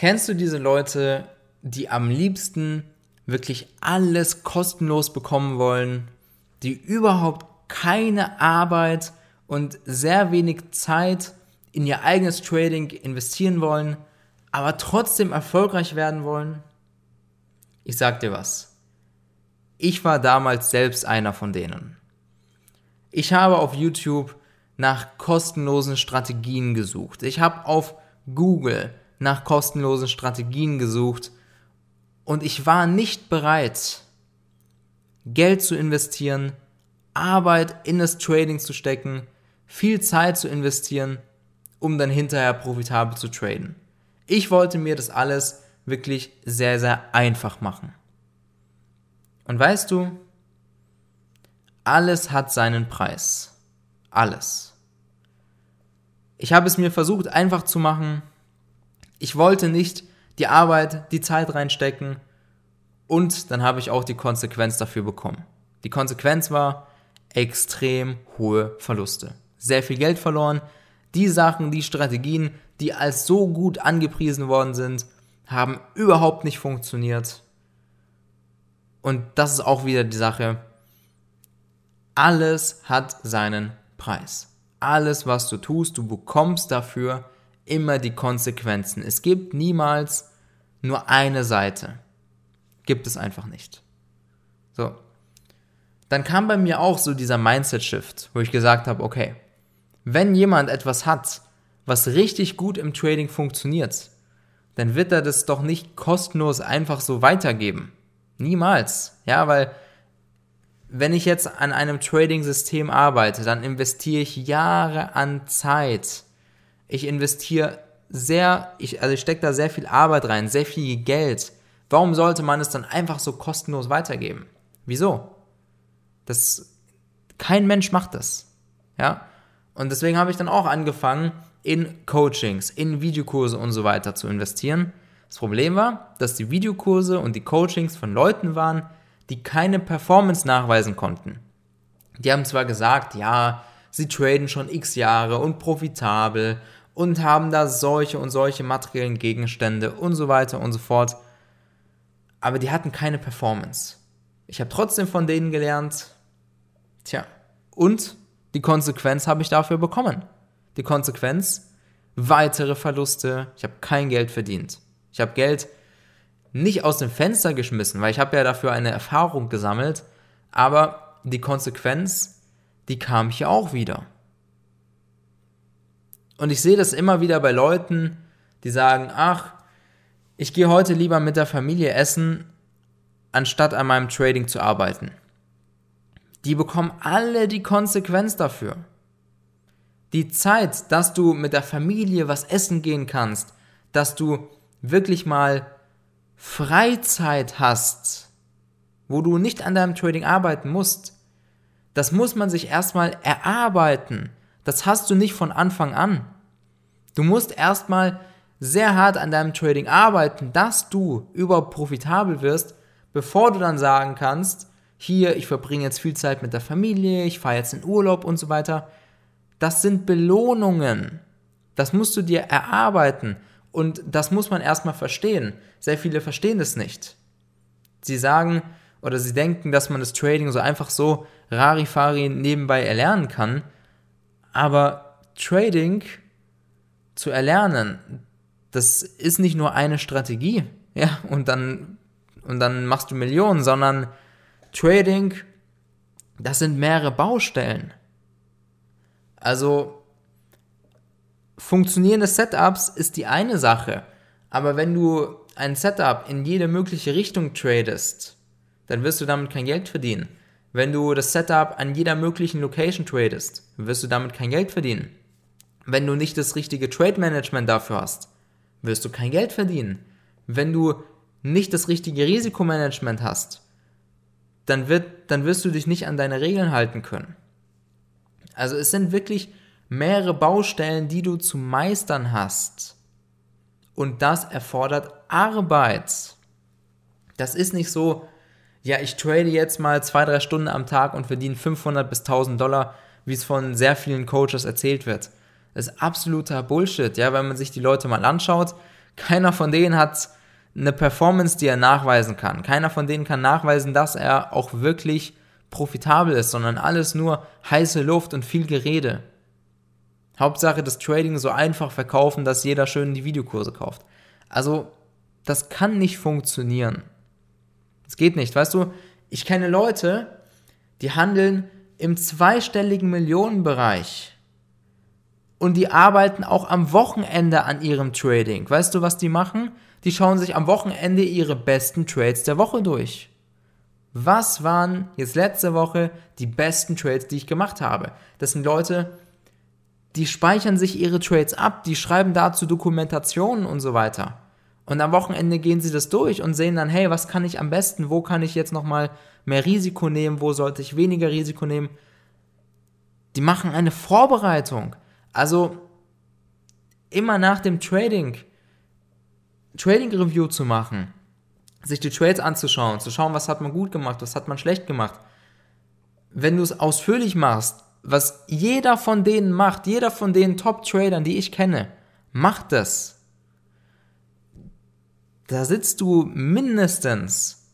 Kennst du diese Leute, die am liebsten wirklich alles kostenlos bekommen wollen, die überhaupt keine Arbeit und sehr wenig Zeit in ihr eigenes Trading investieren wollen, aber trotzdem erfolgreich werden wollen? Ich sag dir was. Ich war damals selbst einer von denen. Ich habe auf YouTube nach kostenlosen Strategien gesucht. Ich habe auf Google nach kostenlosen Strategien gesucht und ich war nicht bereit, Geld zu investieren, Arbeit in das Trading zu stecken, viel Zeit zu investieren, um dann hinterher profitabel zu traden. Ich wollte mir das alles wirklich sehr, sehr einfach machen. Und weißt du, alles hat seinen Preis. Alles. Ich habe es mir versucht einfach zu machen. Ich wollte nicht die Arbeit, die Zeit reinstecken und dann habe ich auch die Konsequenz dafür bekommen. Die Konsequenz war extrem hohe Verluste. Sehr viel Geld verloren. Die Sachen, die Strategien, die als so gut angepriesen worden sind, haben überhaupt nicht funktioniert. Und das ist auch wieder die Sache. Alles hat seinen Preis. Alles, was du tust, du bekommst dafür immer die Konsequenzen. Es gibt niemals nur eine Seite. Gibt es einfach nicht. So. Dann kam bei mir auch so dieser Mindset-Shift, wo ich gesagt habe, okay, wenn jemand etwas hat, was richtig gut im Trading funktioniert, dann wird er das doch nicht kostenlos einfach so weitergeben. Niemals. Ja, weil wenn ich jetzt an einem Trading-System arbeite, dann investiere ich Jahre an Zeit. Ich investiere sehr, ich, also ich stecke da sehr viel Arbeit rein, sehr viel Geld. Warum sollte man es dann einfach so kostenlos weitergeben? Wieso? Das, kein Mensch macht das. Ja? Und deswegen habe ich dann auch angefangen, in Coachings, in Videokurse und so weiter zu investieren. Das Problem war, dass die Videokurse und die Coachings von Leuten waren, die keine Performance nachweisen konnten. Die haben zwar gesagt, ja, sie traden schon x Jahre und profitabel und haben da solche und solche materiellen Gegenstände und so weiter und so fort, aber die hatten keine Performance. Ich habe trotzdem von denen gelernt, tja, und die Konsequenz habe ich dafür bekommen. Die Konsequenz, weitere Verluste, ich habe kein Geld verdient. Ich habe Geld nicht aus dem Fenster geschmissen, weil ich habe ja dafür eine Erfahrung gesammelt, aber die Konsequenz, die kam hier auch wieder. Und ich sehe das immer wieder bei Leuten, die sagen, ach, ich gehe heute lieber mit der Familie essen, anstatt an meinem Trading zu arbeiten. Die bekommen alle die Konsequenz dafür. Die Zeit, dass du mit der Familie was essen gehen kannst, dass du wirklich mal Freizeit hast, wo du nicht an deinem Trading arbeiten musst, das muss man sich erstmal erarbeiten. Das hast du nicht von Anfang an. Du musst erstmal sehr hart an deinem Trading arbeiten, dass du überhaupt profitabel wirst, bevor du dann sagen kannst, hier, ich verbringe jetzt viel Zeit mit der Familie, ich fahre jetzt in Urlaub und so weiter. Das sind Belohnungen. Das musst du dir erarbeiten. Und das muss man erstmal verstehen. Sehr viele verstehen das nicht. Sie sagen oder sie denken, dass man das Trading so einfach so Rarifari nebenbei erlernen kann. Aber Trading zu erlernen, das ist nicht nur eine Strategie, ja, und dann, und dann machst du Millionen, sondern Trading, das sind mehrere Baustellen. Also funktionierende Setups ist die eine Sache, aber wenn du ein Setup in jede mögliche Richtung tradest, dann wirst du damit kein Geld verdienen. Wenn du das Setup an jeder möglichen Location tradest, wirst du damit kein Geld verdienen. Wenn du nicht das richtige Trade Management dafür hast, wirst du kein Geld verdienen. Wenn du nicht das richtige Risikomanagement hast, dann, wird, dann wirst du dich nicht an deine Regeln halten können. Also es sind wirklich mehrere Baustellen, die du zu meistern hast. Und das erfordert Arbeit. Das ist nicht so, ja, ich trade jetzt mal zwei, drei Stunden am Tag und verdiene 500 bis 1000 Dollar, wie es von sehr vielen Coaches erzählt wird. Das ist absoluter Bullshit, ja, wenn man sich die Leute mal anschaut. keiner von denen hat eine Performance, die er nachweisen kann. Keiner von denen kann nachweisen, dass er auch wirklich profitabel ist, sondern alles nur heiße Luft und viel Gerede. Hauptsache das Trading so einfach verkaufen, dass jeder schön die Videokurse kauft. Also, das kann nicht funktionieren. Das geht nicht. Weißt du, ich kenne Leute, die handeln im zweistelligen Millionenbereich. Und die arbeiten auch am Wochenende an ihrem Trading. Weißt du, was die machen? Die schauen sich am Wochenende ihre besten Trades der Woche durch. Was waren jetzt letzte Woche die besten Trades, die ich gemacht habe? Das sind Leute, die speichern sich ihre Trades ab, die schreiben dazu Dokumentationen und so weiter. Und am Wochenende gehen sie das durch und sehen dann, hey, was kann ich am besten, wo kann ich jetzt nochmal mehr Risiko nehmen, wo sollte ich weniger Risiko nehmen. Die machen eine Vorbereitung. Also immer nach dem Trading, Trading Review zu machen, sich die Trades anzuschauen, zu schauen, was hat man gut gemacht, was hat man schlecht gemacht. Wenn du es ausführlich machst, was jeder von denen macht, jeder von den Top-Tradern, die ich kenne, macht das. Da sitzt du mindestens,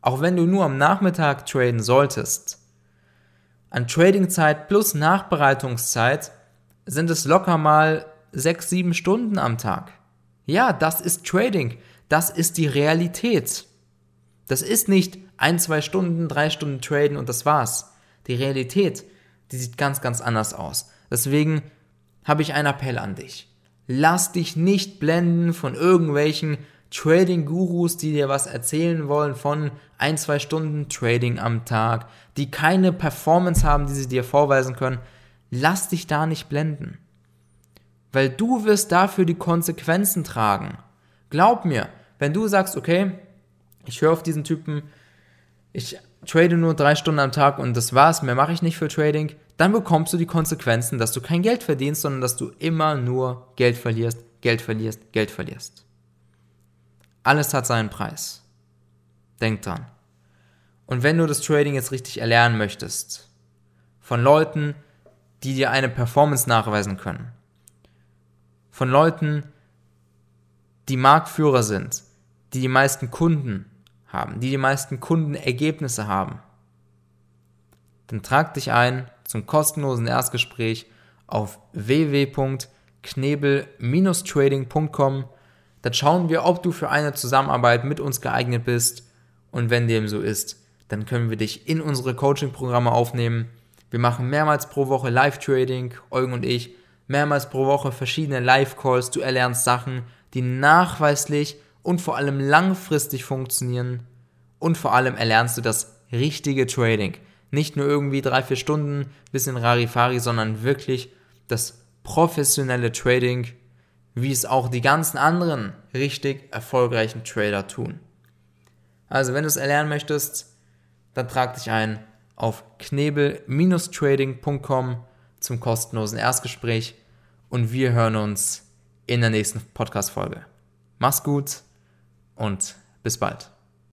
auch wenn du nur am Nachmittag traden solltest, an Tradingzeit plus Nachbereitungszeit sind es locker mal sechs, sieben Stunden am Tag. Ja, das ist Trading. Das ist die Realität. Das ist nicht ein, zwei Stunden, drei Stunden traden und das war's. Die Realität, die sieht ganz, ganz anders aus. Deswegen habe ich einen Appell an dich. Lass dich nicht blenden von irgendwelchen Trading-Gurus, die dir was erzählen wollen von ein, zwei Stunden Trading am Tag, die keine Performance haben, die sie dir vorweisen können. Lass dich da nicht blenden. Weil du wirst dafür die Konsequenzen tragen. Glaub mir, wenn du sagst, okay, ich höre auf diesen Typen, ich trade nur drei Stunden am Tag und das war's, mehr mache ich nicht für Trading, dann bekommst du die Konsequenzen, dass du kein Geld verdienst, sondern dass du immer nur Geld verlierst, Geld verlierst, Geld verlierst. Alles hat seinen Preis. Denk dran. Und wenn du das Trading jetzt richtig erlernen möchtest, von Leuten, die dir eine Performance nachweisen können, von Leuten, die Marktführer sind, die die meisten Kunden haben, die die meisten Kundenergebnisse haben, dann trag dich ein zum kostenlosen Erstgespräch auf www.knebel-trading.com. Dann schauen wir, ob du für eine Zusammenarbeit mit uns geeignet bist und wenn dem so ist, dann können wir dich in unsere Coaching-Programme aufnehmen. Wir machen mehrmals pro Woche Live-Trading, Eugen und ich, mehrmals pro Woche verschiedene Live-Calls. Du erlernst Sachen, die nachweislich und vor allem langfristig funktionieren. Und vor allem erlernst du das richtige Trading. Nicht nur irgendwie drei, vier Stunden, bisschen Rarifari, sondern wirklich das professionelle Trading, wie es auch die ganzen anderen richtig erfolgreichen Trader tun. Also, wenn du es erlernen möchtest, dann trag dich ein auf knebel-trading.com zum kostenlosen Erstgespräch und wir hören uns in der nächsten Podcast-Folge. Mach's gut und bis bald.